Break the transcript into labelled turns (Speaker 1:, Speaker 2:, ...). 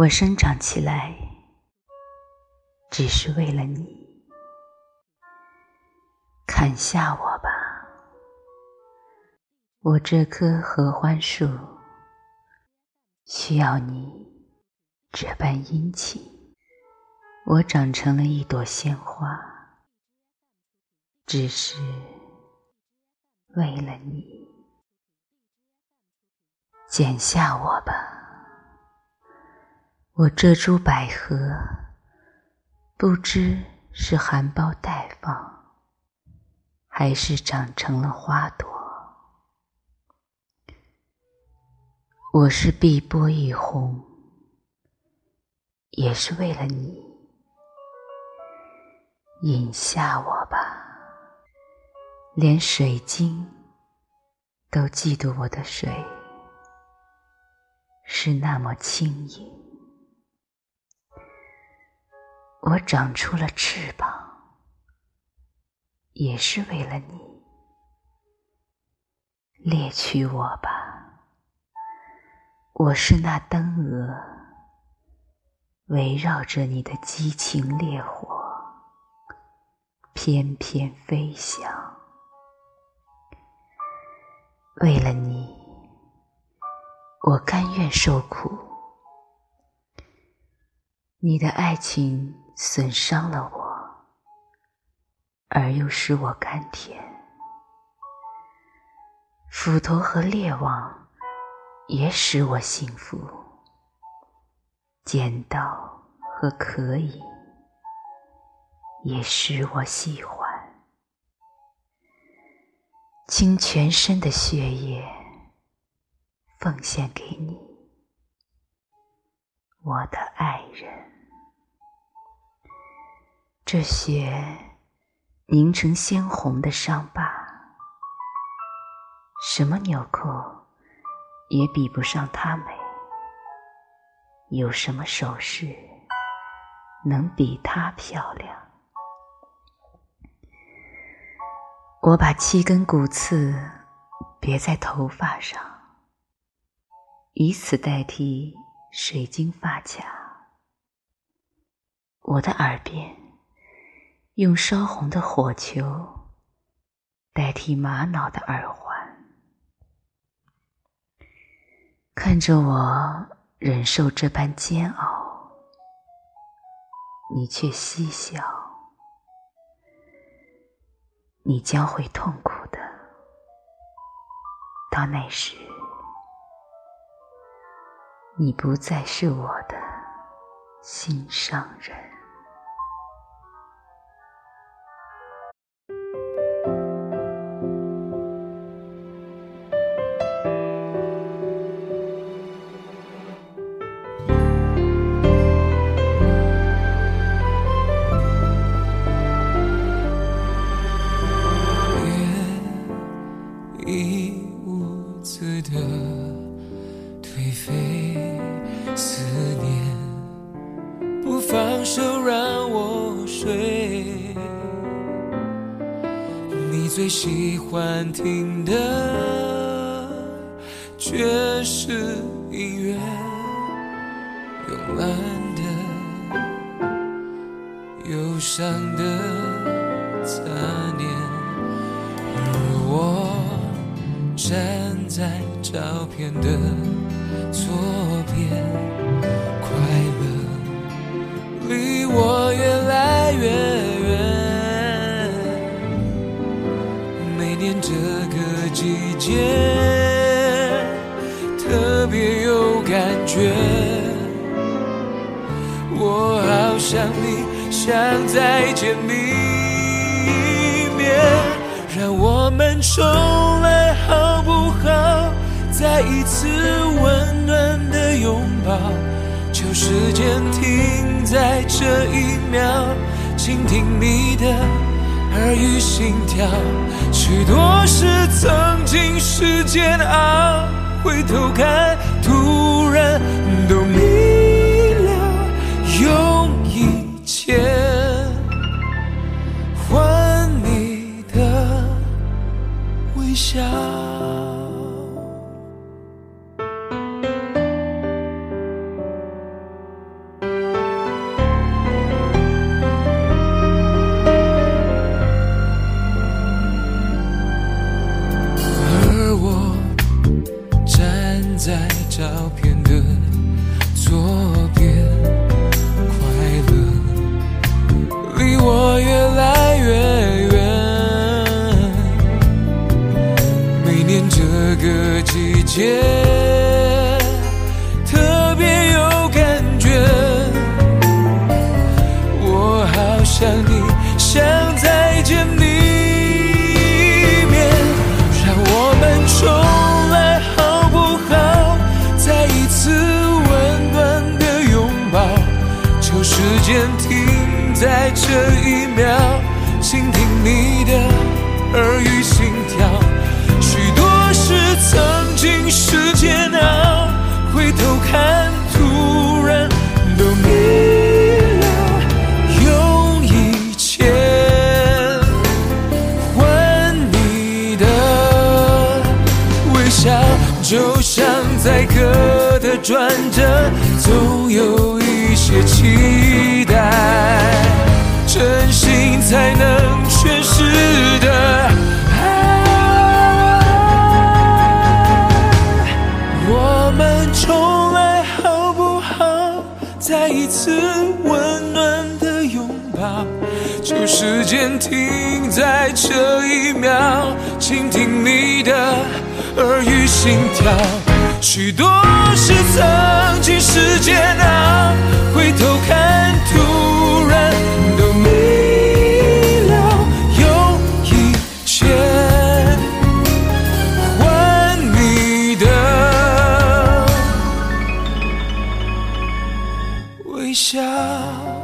Speaker 1: 我生长起来，只是为了你。砍下我吧，我这棵合欢树需要你这般殷勤。我长成了一朵鲜花，只是为了你。剪下我吧。我这株百合，不知是含苞待放，还是长成了花朵。我是碧波一泓，也是为了你。饮下我吧，连水晶都嫉妒我的水是那么轻盈。我长出了翅膀，也是为了你。猎取我吧，我是那灯蛾，围绕着你的激情烈火，翩翩飞翔。为了你，我甘愿受苦。你的爱情。损伤了我，而又使我甘甜。斧头和猎网也使我幸福，剪刀和可以也使我喜欢。倾全身的血液奉献给你，我的爱人。这血凝成鲜红的伤疤，什么纽扣也比不上它美。有什么首饰能比它漂亮？我把七根骨刺别在头发上，以此代替水晶发卡。我的耳边。用烧红的火球代替玛瑙的耳环，看着我忍受这般煎熬，你却嬉笑，你将会痛苦的。到那时，你不再是我的心上人。
Speaker 2: 似的颓废思念，不放手让我睡。你最喜欢听的爵士音乐，慵懒的，忧伤的残。站在照片的左边，快乐离我越来越远。每年。这个季节特别有感觉，我好想你，想再见你一面，让我们重来？再一次温暖的拥抱，求时间停在这一秒，倾听你的。耳语心跳，许多事曾经是煎熬。回头看，突然都明了，用一切换你的微笑。在这一秒，倾听你的耳语心跳。许多事曾经是煎熬，回头看，突然都明了。用一切换你的微笑，就像在歌的转折，总有一些期温暖的拥抱，就时间停在这一秒，倾听你的耳语心跳。许多事曾经是煎熬，微笑。